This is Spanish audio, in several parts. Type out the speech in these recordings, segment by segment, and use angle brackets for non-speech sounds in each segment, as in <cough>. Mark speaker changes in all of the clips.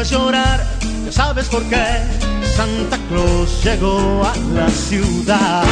Speaker 1: debes llorar, ya sabes por qué. Santa Claus llegó a la ciudad.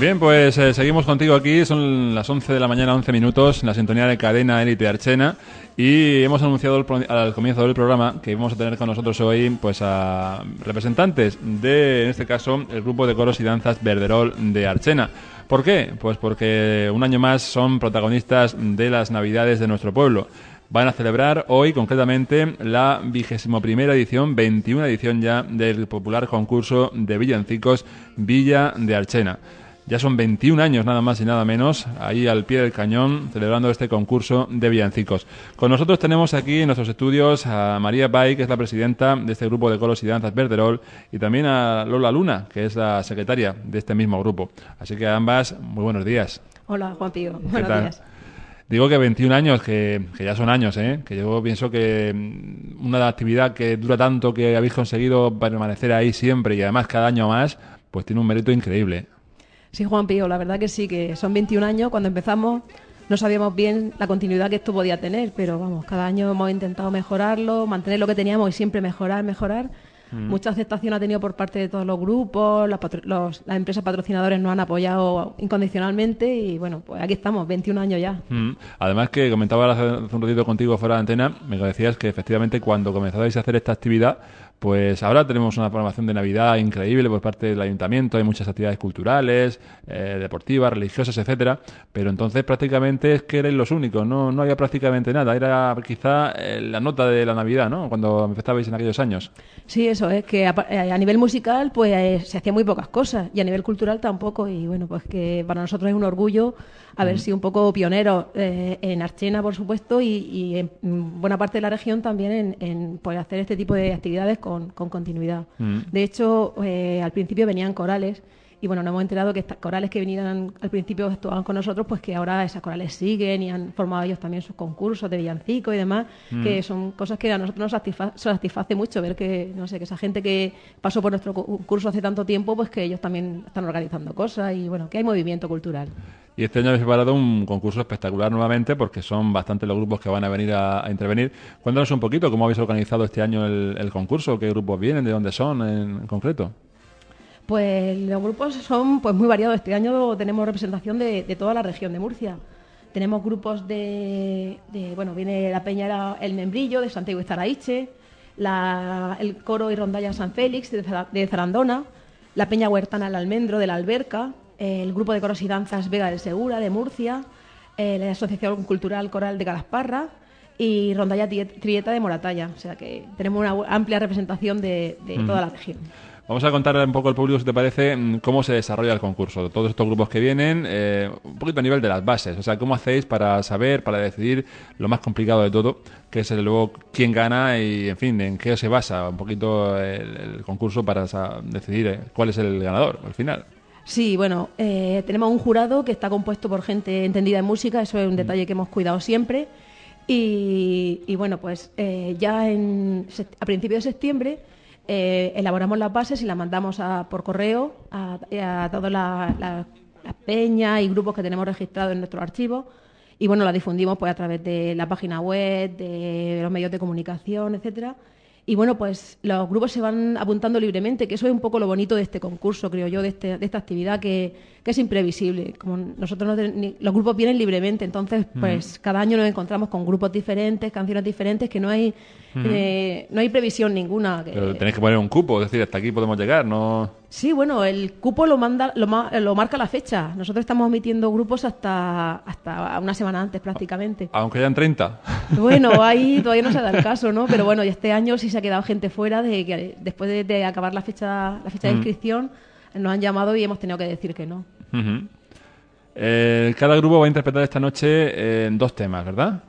Speaker 2: Bien, pues eh, seguimos contigo aquí. Son las 11 de la mañana, 11 minutos, en la sintonía de cadena Élite Archena. Y hemos anunciado pro- al comienzo del programa que vamos a tener con nosotros hoy pues a representantes de, en este caso, el grupo de coros y danzas Verderol de Archena. ¿Por qué? Pues porque un año más son protagonistas de las Navidades de nuestro pueblo. Van a celebrar hoy, concretamente, la vigésimo primera edición, 21 edición ya, del popular concurso de villancicos Villa de Archena. Ya son 21 años nada más y nada menos, ahí al pie del cañón, celebrando este concurso de villancicos. Con nosotros tenemos aquí en nuestros estudios a María Bay, que es la presidenta de este grupo de coros y danzas Verderol, y también a Lola Luna, que es la secretaria de este mismo grupo. Así que a ambas, muy buenos días.
Speaker 3: Hola, Juan Pío.
Speaker 2: ¿Qué
Speaker 3: Buenos días.
Speaker 2: Digo que 21 años, que, que ya son años, ¿eh? que yo pienso que mm, una actividad que dura tanto, que habéis conseguido permanecer ahí siempre y además cada año más, pues tiene un mérito increíble.
Speaker 3: Sí, Juan Pío, la verdad que sí, que son 21 años. Cuando empezamos no sabíamos bien la continuidad que esto podía tener, pero vamos, cada año hemos intentado mejorarlo, mantener lo que teníamos y siempre mejorar, mejorar. Mucha aceptación ha tenido por parte de todos los grupos, las, patro- los- las empresas patrocinadores nos han apoyado incondicionalmente y bueno, pues aquí estamos, 21 años ya.
Speaker 2: Mm. Además que comentaba hace hace un ratito contigo fuera de antena, me decías que efectivamente cuando comenzabais a hacer esta actividad, pues ahora tenemos una programación de Navidad increíble por parte del ayuntamiento, hay muchas actividades culturales, eh, deportivas, religiosas, etcétera, pero entonces prácticamente es que erais los únicos, no, no había prácticamente nada, era quizá eh, la nota de la Navidad, ¿no? Cuando empezabais en aquellos años.
Speaker 3: Sí, eso es, que a, eh, a nivel musical pues eh, se hacían muy pocas cosas. Y a nivel cultural tampoco. Y bueno, pues que para nosotros es un orgullo haber sido un poco pioneros eh, en Archena, por supuesto, y, y en mm, buena parte de la región también en, en, pues, hacer este tipo de actividades con, con continuidad. De hecho, eh, al principio venían corales y bueno, nos hemos enterado que estas corales que vinieran al principio actuaban con nosotros, pues que ahora esas corales siguen y han formado ellos también sus concursos de villancico y demás, que son cosas que a nosotros nos satisfa- satisface mucho ver que, no sé, que esa gente que pasó por nuestro concurso hace tanto tiempo, pues que ellos también están organizando cosas y bueno, que hay movimiento cultural.
Speaker 2: Y este año habéis preparado un concurso espectacular nuevamente porque son bastantes los grupos que van a venir a, a intervenir. Cuéntanos un poquito cómo habéis organizado este año el, el concurso, qué grupos vienen, de dónde son en, en concreto.
Speaker 3: Pues los grupos son pues muy variados. Este año tenemos representación de, de toda la región de Murcia. Tenemos grupos de, de, bueno, viene la Peña El Membrillo, de Santiago y Zaraiche, la- el coro y rondalla San Félix de, Zara- de Zarandona, la Peña Huertana El Almendro de la Alberca, el grupo de coros y danzas Vega del Segura de Murcia, eh, la Asociación Cultural Coral de Calasparra y Rondalla Trieta de Moratalla. O sea que tenemos una amplia representación de, de toda la región.
Speaker 2: Vamos a contar un poco al público, si te parece, mm, cómo se desarrolla el concurso. Todos estos grupos que vienen, eh, un poquito a nivel de las bases. O sea, cómo hacéis para saber, para decidir lo más complicado de todo, que es el, luego quién gana y, en fin, en qué se basa un poquito el, el concurso para sa- decidir eh, cuál es el ganador al final.
Speaker 3: Sí, bueno, eh, tenemos un jurado que está compuesto por gente entendida en música, eso es un detalle que hemos cuidado siempre. Y, y bueno, pues eh, ya en, a principios de septiembre eh, elaboramos las bases y las mandamos a- por correo a, a todas la- la- las peñas y grupos que tenemos registrados en nuestro archivo. Y bueno, las difundimos pues a través de la página web, de los medios de comunicación, etcétera. Y bueno, pues los grupos se van apuntando libremente, que eso es un poco lo bonito de este concurso, creo yo, de, este- de esta actividad que, que es imprevisible. Como nosotros no ni- los grupos vienen libremente, entonces pues cada año nos encontramos con grupos diferentes, canciones diferentes, que no hay eh, no hay previsión ninguna. que-
Speaker 2: Pero tenéis que poner un cupo, es decir, hasta aquí podemos llegar, ¿no?
Speaker 3: Sí, bueno, el cupo lo manda, lo, ma- lo marca la fecha. Nosotros estamos emitiendo grupos hasta, hasta una semana antes prácticamente.
Speaker 2: Aunque hayan 30.
Speaker 3: Bueno, <laughs> ahí todavía no se da el caso, ¿no? Pero bueno, y este año sí se ha quedado gente fuera de que después de, de acabar la fecha, la fecha de inscripción nos han llamado y hemos tenido que decir que no.
Speaker 2: Eh, cada grupo va a interpretar esta noche eh, en dos temas, ¿verdad?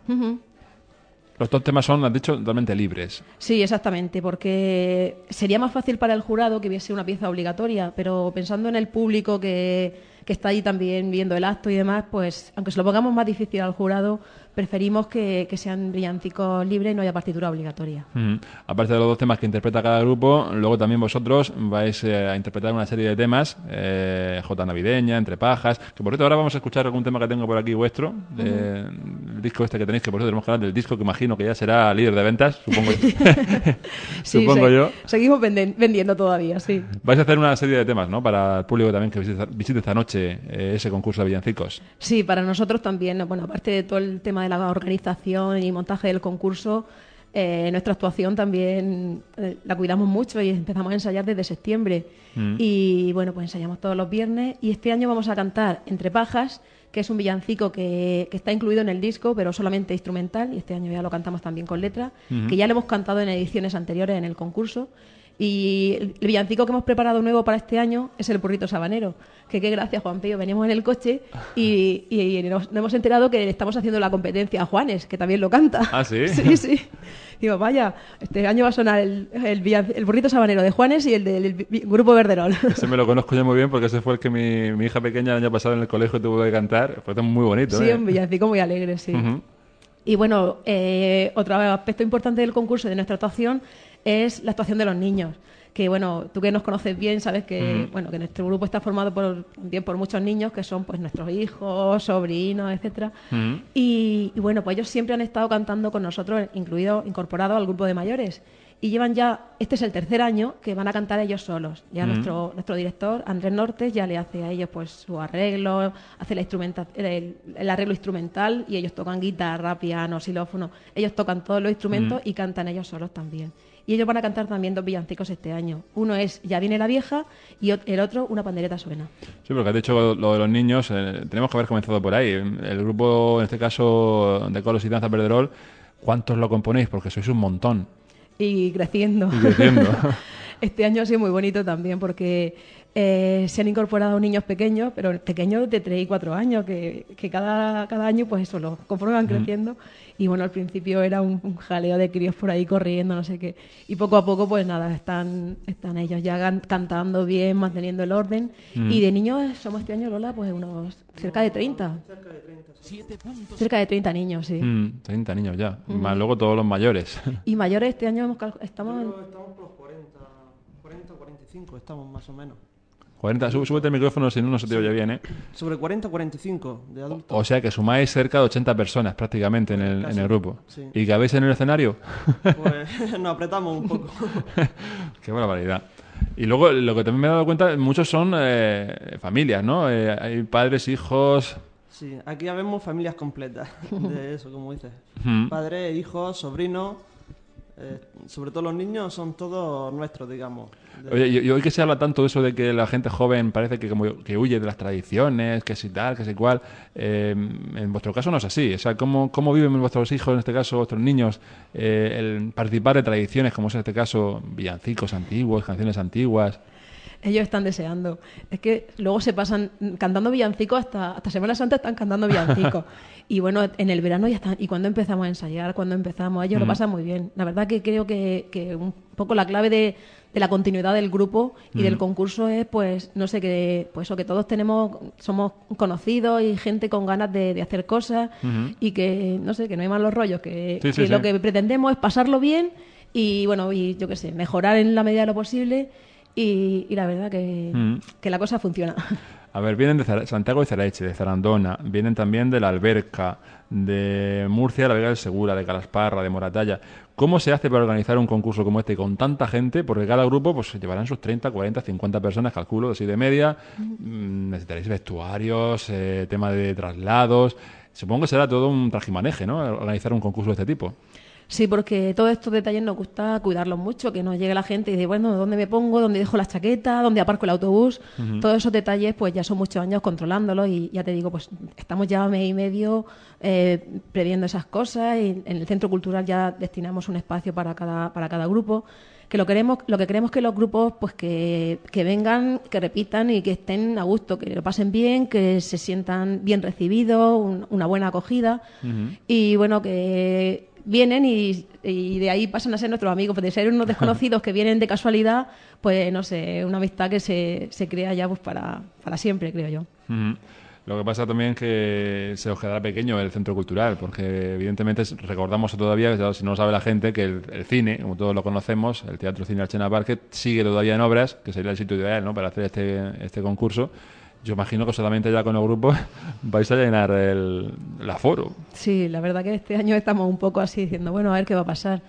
Speaker 2: Los dos temas son, has dicho, totalmente libres.
Speaker 3: Sí, exactamente, porque sería más fácil para el jurado que hubiese una pieza obligatoria, pero pensando en el público que, que está ahí también viendo el acto y demás, pues aunque se lo pongamos más difícil al jurado, preferimos que, que sean villancicos libres y no haya partitura obligatoria.
Speaker 2: Ujú. Aparte de los dos temas que interpreta cada grupo, luego también vosotros vais eh, a interpretar una serie de temas, eh, Jota Navideña, Entre Pajas, que por cierto ahora vamos a escuchar algún tema que tengo por aquí vuestro, de- el disco este que tenéis, que por cierto tenemos que hablar del disco que imagino que ya será líder de ventas, supongo, <laughs> <laughs>
Speaker 3: Sí,
Speaker 2: supongo yo.
Speaker 3: Seguimos vendiendo todavía, sí.
Speaker 2: Vais a hacer una serie de temas, ¿no? Para el público también que visite, visite esta noche eh, ese concurso de villancicos.
Speaker 3: Sí, para nosotros también, bueno, aparte de todo el tema de la organización y montaje del concurso, eh, nuestra actuación también eh, la cuidamos mucho y empezamos a ensayar desde septiembre. Y bueno, pues ensayamos todos los viernes y este año vamos a cantar Entre Pajas, que es un villancico que, que está incluido en el disco, pero solamente instrumental, y este año ya lo cantamos también con letra, que ya lo hemos cantado en ediciones anteriores en el concurso. Y el villancico que hemos preparado nuevo para este año es el burrito sabanero. Que qué gracias, Juan Pello. Veníamos en el coche y, y- y nos, nos hemos enterado que le estamos haciendo la competencia a Juanes, que también lo canta.
Speaker 2: ¿Ah, sí? <laughs>
Speaker 3: Sí, sí. Digo, vaya, este año va a sonar el, el, el burrito sabanero de Juanes y el del grupo Verderol. <laughs>
Speaker 2: Ese me lo conozco yo muy bien porque ese fue el que mi, mi hija pequeña el año pasado en el colegio tuvo que cantar. Fue muy bonito,
Speaker 3: Sí,
Speaker 2: ¿eh?
Speaker 3: un villancico muy alegre, sí. Y bueno, eh, otro aspecto importante del concurso y de nuestra actuación es la actuación de los niños. Que bueno, tú que nos conoces bien, sabes que bueno que nuestro grupo está formado por bien por muchos niños que son pues nuestros hijos, sobrinos, etcétera. y, y, bueno, pues ellos siempre han estado cantando con nosotros, incluido incorporado al grupo de mayores. Y llevan ya, este es el tercer año que van a cantar ellos solos. Ya nuestro, nuestro director, Andrés Nortes, ya le hace a ellos pues su arreglo, hace la instrumenta- el, el arreglo instrumental y ellos tocan guitarra, piano, xilófono. Ellos tocan todos los instrumentos y cantan ellos solos también. Y ellos van a cantar también dos villancicos este año. Uno es Ya viene la vieja y el otro Una pandereta suena.
Speaker 2: Sí, porque has dicho lo de los niños, eh, tenemos que haber comenzado por ahí. El grupo, en este caso, de Colos y Danza Perderol, ¿cuántos lo componéis? Porque sois un montón.
Speaker 3: Y creciendo.
Speaker 2: Y creciendo. <laughs>
Speaker 3: Este año ha sido muy bonito también porque eh, se han incorporado niños pequeños, pero pequeños de 3 y 4 años, que, que cada, cada año, pues eso, los, conforme van creciendo. Y bueno, al principio era un, un jaleo de críos por ahí corriendo, no sé qué. Y poco a poco, pues nada, están, están ellos ya cantando bien, manteniendo el orden. Y de niños somos este año, Lola, pues unos cerca de 30. Cerca de 30 niños, sí.
Speaker 2: Mm, 30 niños ya. Más luego todos los mayores. <laughs>
Speaker 3: Y mayores este año hemos estamos...
Speaker 4: Estamos por los 40, 40 o 45, estamos más o menos.
Speaker 2: 40, sú- súbete el micrófono, si no, no se te oye bien, ¿eh?
Speaker 4: Sobre 40 o 45 de adultos.
Speaker 2: O sea que sumáis cerca de 80 personas prácticamente en el, en el grupo.
Speaker 4: sí.
Speaker 2: ¿Y que habéis en el escenario?
Speaker 4: Pues <laughs> nos apretamos un poco. <laughs>
Speaker 2: Qué barbaridad. Y luego, lo que también me he dado cuenta, muchos son eh, familias, ¿no? Eh, hay padres, hijos.
Speaker 4: Sí, aquí ya vemos familias completas de eso, como dices.
Speaker 2: Ujú.
Speaker 4: Padres, hijos, sobrinos, eh, sobre todo los niños son todos nuestros, digamos.
Speaker 2: Oye, y hoy que se habla tanto de eso de que la gente joven parece que como que huye de las tradiciones, que si tal, que si cual, eh, en vuestro caso no es así. O sea, ¿cómo, cómo viven vuestros hijos, en este caso vuestros niños, eh, el participar de tradiciones como es en este caso villancicos antiguos, canciones antiguas?
Speaker 3: Ellos están deseando. Es que luego se pasan cantando villancicos hasta, hasta Semana Santa están cantando villancicos. <laughs> y bueno, en el verano ya están. Y cuando empezamos a ensayar, cuando empezamos, ellos lo pasan muy bien. La verdad que creo que, que un poco la clave de, de la continuidad del grupo y del concurso es, pues, no sé, que pues o que todos tenemos, somos conocidos y gente con ganas de, de hacer cosas y que, no sé, que no hay malos rollos, que,
Speaker 2: Sí,
Speaker 3: lo
Speaker 2: sí.
Speaker 3: que pretendemos es pasarlo bien y, bueno, y yo qué sé, mejorar en la medida de lo posible y, y la verdad que,
Speaker 2: Mm.
Speaker 3: que la cosa funciona. <laughs>
Speaker 2: A ver, vienen de Zara- Santiago de Zaraeche, de Zarandona, vienen también de la Alberca, de Murcia, la Vega del Segura, de Calasparra, de Moratalla. ¿Cómo se hace para organizar un concurso como este con tanta gente? Porque cada grupo pues llevarán sus 30, 40, 50 personas, calculo, así de media. Mm, Necesitaréis vestuarios, eh, tema de traslados. Supongo que será todo un trajimaneje, ¿no? Organizar un concurso de este tipo.
Speaker 3: Sí, porque todos estos detalles nos gusta cuidarlos mucho, que nos llegue la gente y dice, bueno, ¿dónde me pongo? ¿Dónde dejo la chaqueta? ¿Dónde aparco el autobús? Todos esos detalles, pues ya son muchos años controlándolos y ya te digo, pues estamos ya mes y medio eh, previendo esas cosas y en el Centro Cultural ya destinamos un espacio para cada, para cada grupo que lo queremos lo que queremos que los grupos pues que, que vengan que repitan y que estén a gusto que lo pasen bien que se sientan bien recibidos un- una buena acogida y bueno que vienen y, y de ahí pasan a ser nuestros amigos pues de ser unos <laughs> desconocidos que vienen de casualidad pues no sé una amistad que se, se crea ya pues para, para siempre creo yo
Speaker 2: Ujú. Lo que pasa también es que se os quedará pequeño el centro cultural, porque evidentemente recordamos todavía, si no lo sabe la gente, que el, el cine, como todos lo conocemos, el Teatro Cine Archena Parque, sigue todavía en obras, que sería el sitio ideal ¿no? para hacer este, este concurso. Yo imagino que solamente ya con el grupo <laughs> vais a llenar el, el aforo.
Speaker 3: sí la verdad que este año estamos un poco así diciendo bueno a ver qué va a pasar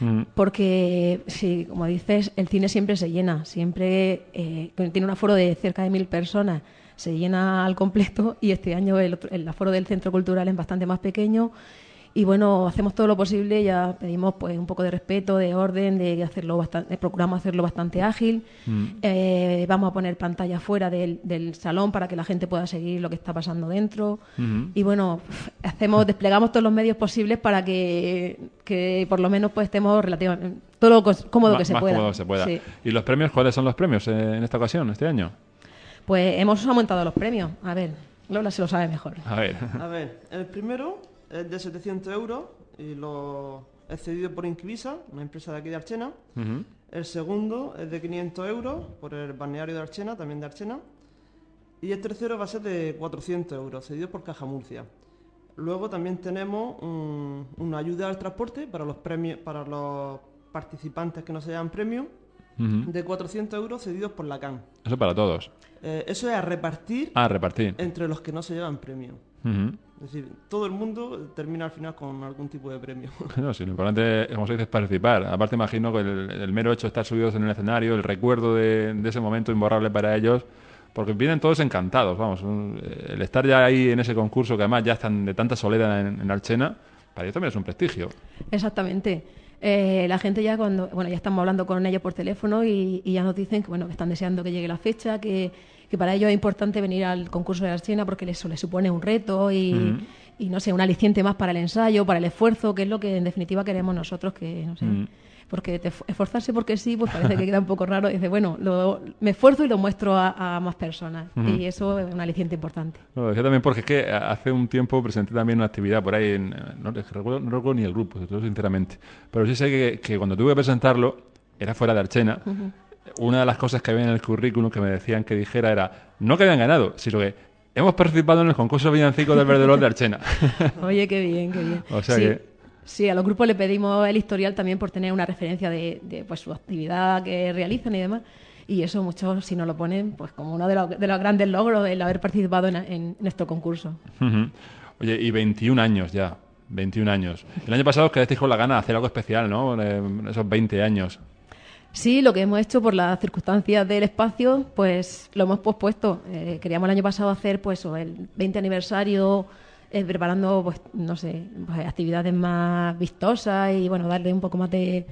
Speaker 2: Mm.
Speaker 3: Porque, sí, como dices, el cine siempre se llena, siempre eh, tiene un aforo de cerca de mil personas, se llena al completo y este año el, el aforo del centro cultural es bastante más pequeño y bueno, hacemos todo lo posible, ya pedimos pues un poco de respeto, de orden, de hacerlo bastante, procuramos hacerlo bastante ágil, Eh, vamos a poner pantalla fuera del, del salón para que la gente pueda seguir lo que está pasando dentro y bueno, hacemos, desplegamos todos los medios posibles para que, que por lo menos pues estemos relativamente todo lo cómodo que se
Speaker 2: más
Speaker 3: pueda.
Speaker 2: cómodo que se pueda.
Speaker 3: Sí.
Speaker 2: ¿Y los premios? ¿Cuáles son los premios eh, en esta ocasión, este año?
Speaker 3: Pues hemos aumentado los premios. A ver, Lola se lo sabe mejor.
Speaker 2: A ver.
Speaker 4: A ver, el primero es de 700 euros y lo he cedido por Inquivisa, una empresa de aquí de Archena. El segundo es de 500 euros por el balneario de Archena, también de Archena. Y el tercero va a ser de 400 euros, cedido por Caja Murcia. Luego también tenemos un- una ayuda al transporte para los premios, para los participantes que no se llaman premio, de 400 euros cedidos por la CAN.
Speaker 2: Eso para todos.
Speaker 4: Eh, eso es a repartir
Speaker 2: Ah, repartir.
Speaker 4: entre los que no se llevan premio.
Speaker 2: Ujú.
Speaker 4: Es decir, todo el mundo termina al final con algún tipo de premio. <laughs>
Speaker 2: No, sí, lo importante, como se dice, es participar. Aparte, imagino que el, el mero hecho de estar subidos en el escenario, el recuerdo de, de ese momento imborrable para ellos, porque vienen todos encantados, vamos. un- el estar ya ahí en ese concurso, que además ya están de tanta soledad en, en Archena, para ellos también es un prestigio.
Speaker 3: Exactamente. Eh, la gente ya cuando, bueno, ya estamos hablando con ellos por teléfono y, y ya nos dicen que bueno, que están deseando que llegue la fecha, que, que para ellos es importante venir al concurso de Archena porque eso les supone un reto y, y, no sé, un aliciente más para el ensayo, para el esfuerzo, que es lo que en definitiva queremos nosotros, que no sé. Porque te- esforzarse porque sí, pues parece que queda un poco raro. Dice, bueno, lo- me esfuerzo y lo muestro a, a más personas. Y eso es un aliciente importante.
Speaker 2: Lo decía también porque es que hace un tiempo presenté también una actividad por ahí, en, no, recuerdo, no recuerdo ni el grupo, sinceramente, pero sí sé que, que cuando tuve que presentarlo, era fuera de Archena, una de las cosas que había en el currículum que me decían que dijera era, no que habían ganado, sino que hemos participado en el concurso villancico del Verdelón de Archena. <laughs>
Speaker 3: Oye, qué bien, qué bien.
Speaker 2: O sea
Speaker 3: sí,
Speaker 2: que-
Speaker 3: sí, a los grupos le pedimos el historial también por tener una referencia de, de, pues, su actividad que realizan y demás. Y eso muchos, si no lo ponen, pues como uno de los, de los grandes logros el haber participado en, en nuestro concurso.
Speaker 2: Ujú. Oye, y 21 años ya, 21 años. El año pasado os quedasteis con la gana de hacer algo especial, ¿no? Eh, esos 20 años.
Speaker 3: Sí, lo que hemos hecho por las circunstancias del espacio, pues lo hemos pospuesto. Eh, queríamos el año pasado hacer pues el 20 aniversario, eh, preparando pues no sé, pues, actividades más vistosas y bueno, darle un poco más de,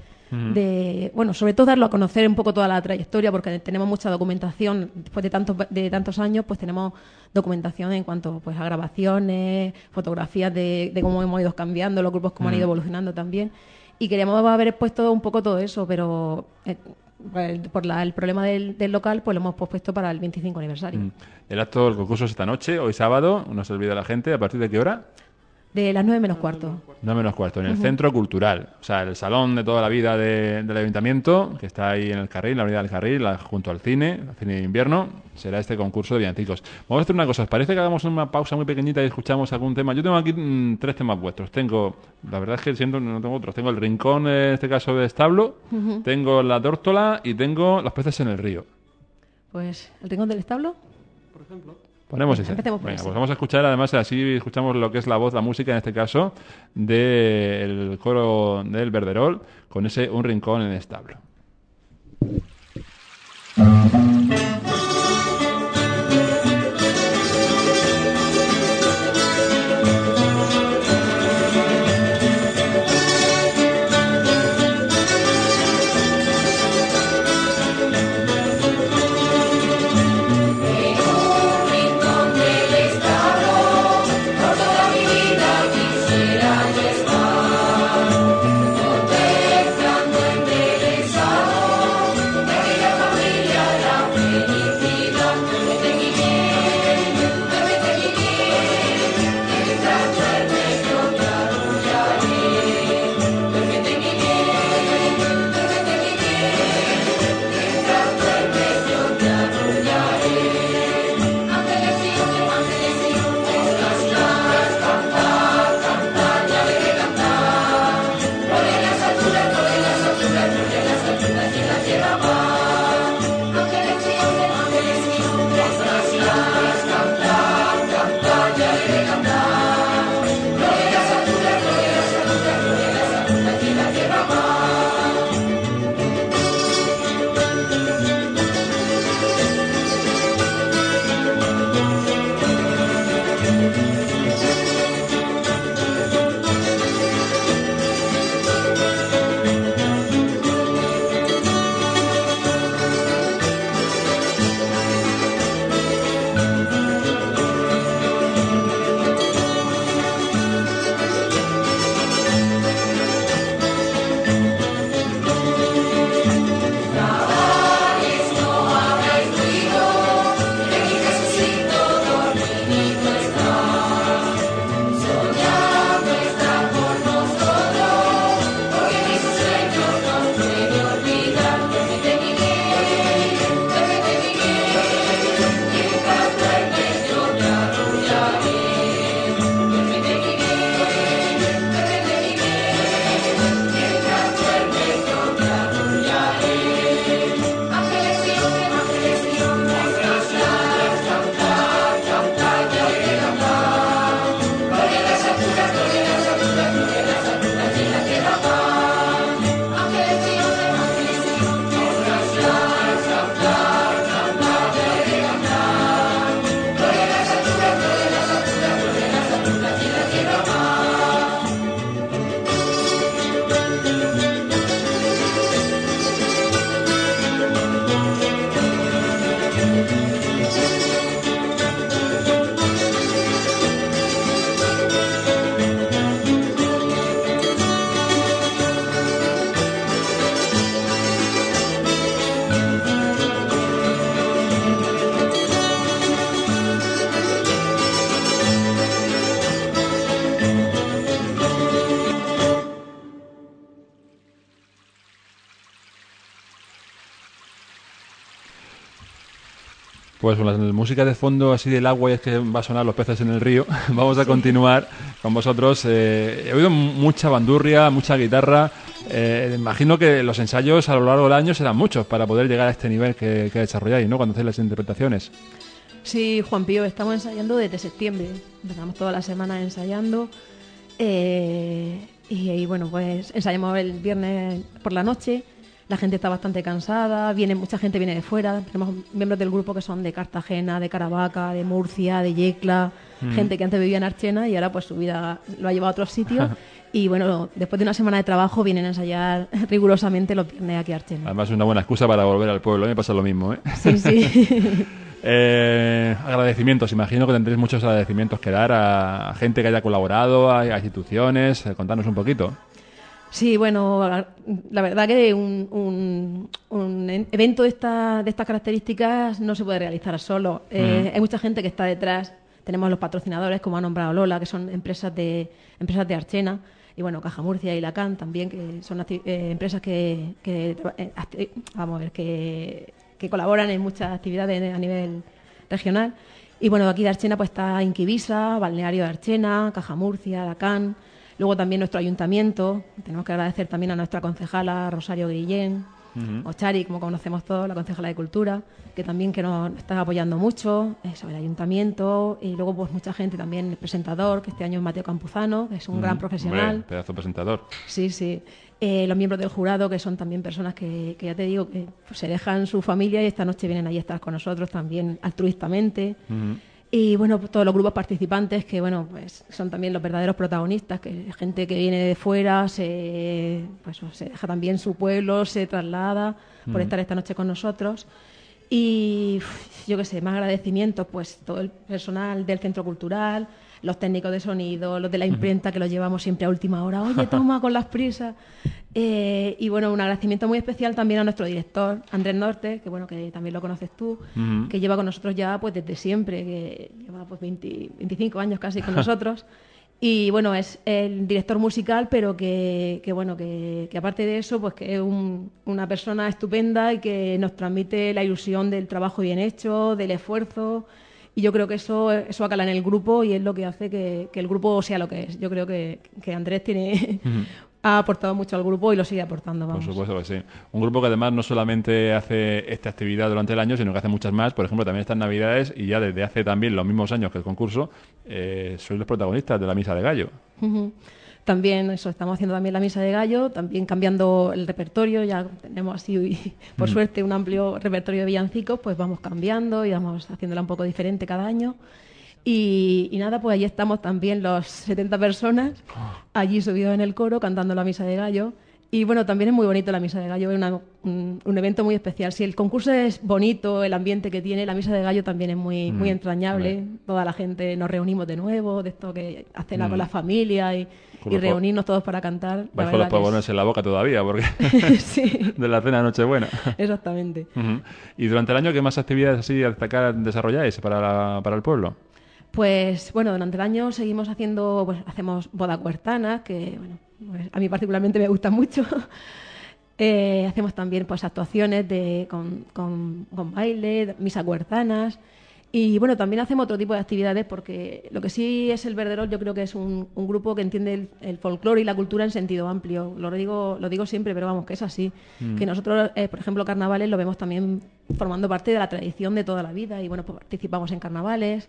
Speaker 3: de- bueno, sobre todo darlo a conocer un poco toda la trayectoria porque tenemos mucha documentación después de tantos de tantos años, pues tenemos documentación en cuanto pues a grabaciones, fotografías de, de cómo hemos ido cambiando, los grupos cómo han ido evolucionando también. Y queríamos haber puesto un poco todo eso, pero eh, por la- el problema del, del local, pues lo hemos pospuesto para el 25 aniversario.
Speaker 2: Mm. El acto, el concurso es esta noche, hoy sábado, no se olvide la gente, ¿a partir de qué hora?
Speaker 3: De las 9 menos cuarto.
Speaker 2: No menos cuarto, en el Centro Cultural, o sea, el salón de toda la vida de- del Ayuntamiento, que está ahí en el carril, la avenida del carril, la- junto al cine, al cine de invierno, será este concurso de villancicos. Vamos a hacer una cosa, ¿os parece que hagamos una pausa muy pequeñita y escuchamos algún tema? Yo tengo aquí mm, tres temas vuestros. Tengo, la verdad es que siento no tengo otros. Tengo el rincón, en este caso de establo, tengo la tórtola y tengo los peces en el río.
Speaker 3: Pues el rincón del establo.
Speaker 4: Por ejemplo.
Speaker 2: Ponemos ese.
Speaker 3: empecemos por
Speaker 2: Venga,
Speaker 3: ese.
Speaker 2: pues vamos a escuchar, además, así escuchamos lo que es la voz, la música, en este caso, del coro del Verderol, con ese Un Rincón en el Establo. Pues con la música de fondo así del agua y es que va a sonar los peces en el río, <laughs> vamos a continuar con vosotros. Eh, he oído mucha bandurria, mucha guitarra. Eh, imagino que los ensayos a lo largo del año serán muchos para poder llegar a este nivel que, que desarrolláis, ¿no? Cuando hacéis las interpretaciones.
Speaker 3: Sí, Juan Pío, estamos ensayando desde septiembre. Empezamos toda la semana ensayando. Eh, y, bueno, pues ensayamos el viernes por la noche. La gente está bastante cansada, viene mucha gente viene de fuera. Tenemos miembros del grupo que son de Cartagena, de Caravaca, de Murcia, de Yecla, mm. gente que antes vivía en Archena y ahora pues su vida lo ha llevado a otros sitios. <laughs> y bueno, después de una semana de trabajo vienen a ensayar <laughs> rigurosamente los viernes aquí a Archena.
Speaker 2: Además es una buena excusa para volver al pueblo, a mí me pasa lo mismo. ¿eh?
Speaker 3: Sí, sí. <laughs>
Speaker 2: Eh, agradecimientos, imagino que tendréis muchos agradecimientos que dar a gente que haya colaborado, a, instituciones. Eh, contanos un poquito.
Speaker 3: Sí, bueno, la, verdad que un, evento de, esta, de estas características no se puede realizar solo. Eh, mm. Hay mucha gente que está detrás. Tenemos los patrocinadores, como ha nombrado Lola, que son empresas de, empresas de Archena y bueno, Caja Murcia y Lacan también, que son empresas que, que vamos a ver, que que colaboran en muchas actividades a nivel regional. Y bueno, aquí de Archena pues está Inquivisa, Balneario de Archena, Caja Murcia, Lacan, luego también nuestro ayuntamiento, tenemos que agradecer también a nuestra concejala Rosario Grillén, o Chari, como conocemos todos, la concejala de Cultura, que también que nos está apoyando mucho, sobre el ayuntamiento, y luego pues mucha gente también, el presentador, que este año es Mateo Campuzano, que es un gran profesional.
Speaker 2: pedazo presentador.
Speaker 3: Sí, sí. Eh, los miembros del jurado, que son también personas que, ya te digo, que pues, se dejan su familia y esta noche vienen ahí a estar con nosotros también altruistamente. Y bueno, pues, todos los grupos participantes que, bueno, pues son también los verdaderos protagonistas, que gente que viene de fuera, se, pues, se deja también su pueblo, se traslada por estar esta noche con nosotros. Y yo qué sé, más agradecimientos, pues todo el personal del centro cultural, los técnicos de sonido, los de la imprenta que los llevamos siempre a última hora, oye, <laughs> toma con las prisas. Eh, y bueno, un agradecimiento muy especial también a nuestro director, Andrés Norte, que bueno, que también lo conoces tú, que lleva con nosotros ya pues desde siempre, que lleva pues 25 años casi con <laughs> nosotros. Y bueno, es el director musical, pero que, que bueno, que, que, aparte de eso, pues que es una persona estupenda y que nos transmite la ilusión del trabajo bien hecho, del esfuerzo y yo creo que eso, eso acala en el grupo y es lo que hace que, el grupo sea lo que es. Yo creo que, Andrés tiene, <laughs> ha aportado mucho al grupo y lo sigue aportando. Vamos.
Speaker 2: Por supuesto que sí. Un grupo que además no solamente hace esta actividad durante el año, sino que hace muchas más. Por ejemplo, también estas Navidades y ya desde hace también los mismos años que el concurso, eh, sois los protagonistas de la Misa de Gallo.
Speaker 3: También eso, estamos haciendo también la misa de gallo, también cambiando el repertorio, ya tenemos así, por mm. suerte, un amplio repertorio de villancicos, pues vamos cambiando y vamos haciéndola un poco diferente cada año. Y, nada, pues allí estamos también los 70 personas, ah. allí subidos en el coro, cantando la misa de gallo. Y bueno, también es muy bonito la Misa de Gallo, es un, evento muy especial. Si el concurso es bonito, el ambiente que tiene, la Misa de Gallo también es muy, muy mm, entrañable. Toda la gente nos reunimos de nuevo, de esto que hacen mm. con la familia y, reunirnos todos para cantar.
Speaker 2: Vais con los pavones en la boca todavía, porque <laughs> <laughs> de la cena de Nochebuena. <laughs>
Speaker 3: Exactamente.
Speaker 2: ¿Y durante el año qué más actividades así a destacar desarrolláis para, para el pueblo?
Speaker 3: Pues bueno, durante el año seguimos haciendo, pues hacemos boda cuertana, que bueno, pues, a mí particularmente me gusta mucho. <laughs> Eh, hacemos también pues actuaciones de, con, con, baile, misas huertanas. Y bueno, también hacemos otro tipo de actividades porque lo que sí es el Verderol, yo creo que es un, grupo que entiende el, folclore y la cultura en sentido amplio. Lo digo, lo digo siempre, pero vamos, que es así. Mm. Que nosotros, eh, por ejemplo, carnavales lo vemos también formando parte de la tradición de toda la vida y bueno, pues participamos en carnavales.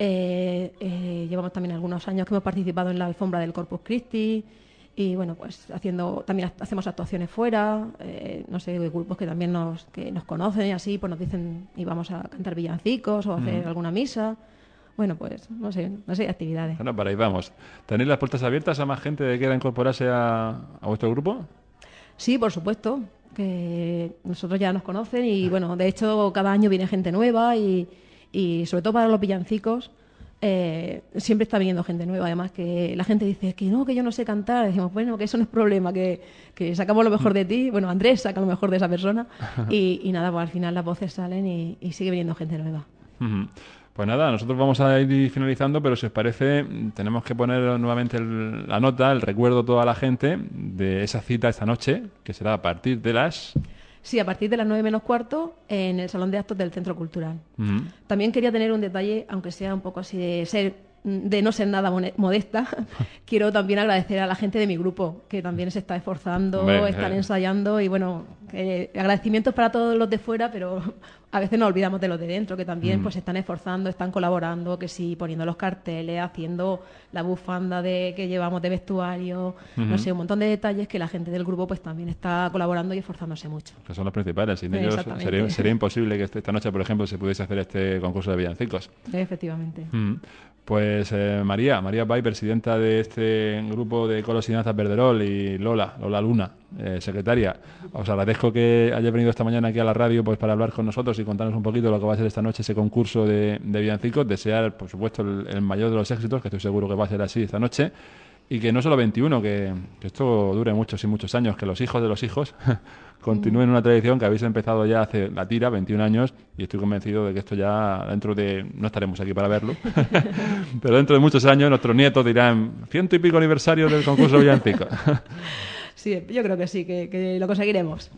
Speaker 3: Eh, llevamos también algunos años que hemos participado en la alfombra del Corpus Christi y bueno pues haciendo también hacemos actuaciones fuera eh, no sé grupos que también nos que nos conocen y así pues nos dicen y vamos a cantar villancicos o hacer alguna misa bueno pues no sé no sé actividades.
Speaker 2: Bueno para ahí vamos. Tenéis las puertas abiertas a más gente que quiera incorporarse a, a vuestro grupo
Speaker 3: sí por supuesto que nosotros ya nos conocen y bueno de hecho cada año viene gente nueva y, y sobre todo para los villancicos eh, siempre está viniendo gente nueva. Además, que la gente dice que no, que yo no sé cantar. Decimos, bueno, que eso no es problema, que, sacamos lo mejor de ti. Bueno, Andrés saca lo mejor de esa persona. <laughs> Y, nada, pues al final las voces salen y, sigue viniendo gente nueva.
Speaker 2: Pues nada, nosotros vamos a ir finalizando, pero si os parece, tenemos que poner nuevamente la nota, el recuerdo a toda la gente de esa cita esta noche, que será a partir de las
Speaker 3: Sí, a partir de las 9 menos cuarto en el Salón de Actos del Centro Cultural. También quería tener un detalle, aunque sea un poco así de ser de no ser nada modesta, <laughs> quiero también agradecer a la gente de mi grupo, que también se está esforzando, están
Speaker 2: eh.
Speaker 3: ensayando y bueno, que agradecimientos para todos los de fuera, pero a veces nos olvidamos de los de dentro, que también
Speaker 2: Mm.
Speaker 3: pues se están esforzando, están colaborando, que sí, poniendo los carteles, haciendo la bufanda de que llevamos de vestuario, no sé, un montón de detalles que la gente del grupo pues también está colaborando y esforzándose mucho.
Speaker 2: Que son los principales. Sin
Speaker 3: Sí,
Speaker 2: ellos sería, <laughs> sería imposible que este- esta noche, por ejemplo, se pudiese hacer este concurso de villancicos.
Speaker 3: Efectivamente.
Speaker 2: Mm. Pues eh, María, María Bay, presidenta de este grupo de colos y danzas Verderol y Lola, Lola Luna, eh, secretaria. Os agradezco que haya venido esta mañana aquí a la radio pues para hablar con nosotros y contarnos un poquito lo que va a ser esta noche ese concurso de, de villancicos. Desear, por supuesto, el, el mayor de los éxitos, que estoy seguro que va a ser así esta noche. Y que no solo 21, que, que esto dure muchos y muchos años, que los hijos de los hijos <laughs> continúen una tradición que habéis empezado ya hace la tira, 21 años, y estoy convencido de que esto ya dentro de... no estaremos aquí para verlo, <laughs> pero dentro de muchos años nuestros nietos dirán ciento y pico aniversario del concurso villancico. <laughs>
Speaker 3: Sí, yo creo que sí, que, que lo conseguiremos.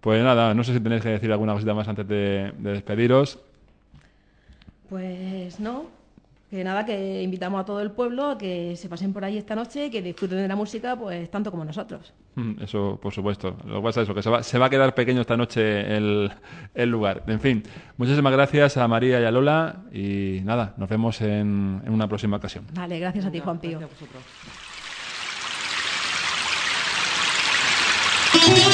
Speaker 2: Pues nada, no sé si tenéis que decir alguna cosita más antes de, de despediros.
Speaker 3: Pues no, que nada, que invitamos a todo el pueblo a que se pasen por ahí esta noche y que disfruten de la música pues tanto como nosotros.
Speaker 2: Eso, por supuesto. Lo que pasa es eso, que se va, se va a quedar pequeño esta noche el, el lugar. En fin, muchísimas gracias a María y a Lola y nada, nos vemos en, en una próxima ocasión.
Speaker 3: Vale, gracias a ti, Juan Pío.
Speaker 4: Gracias a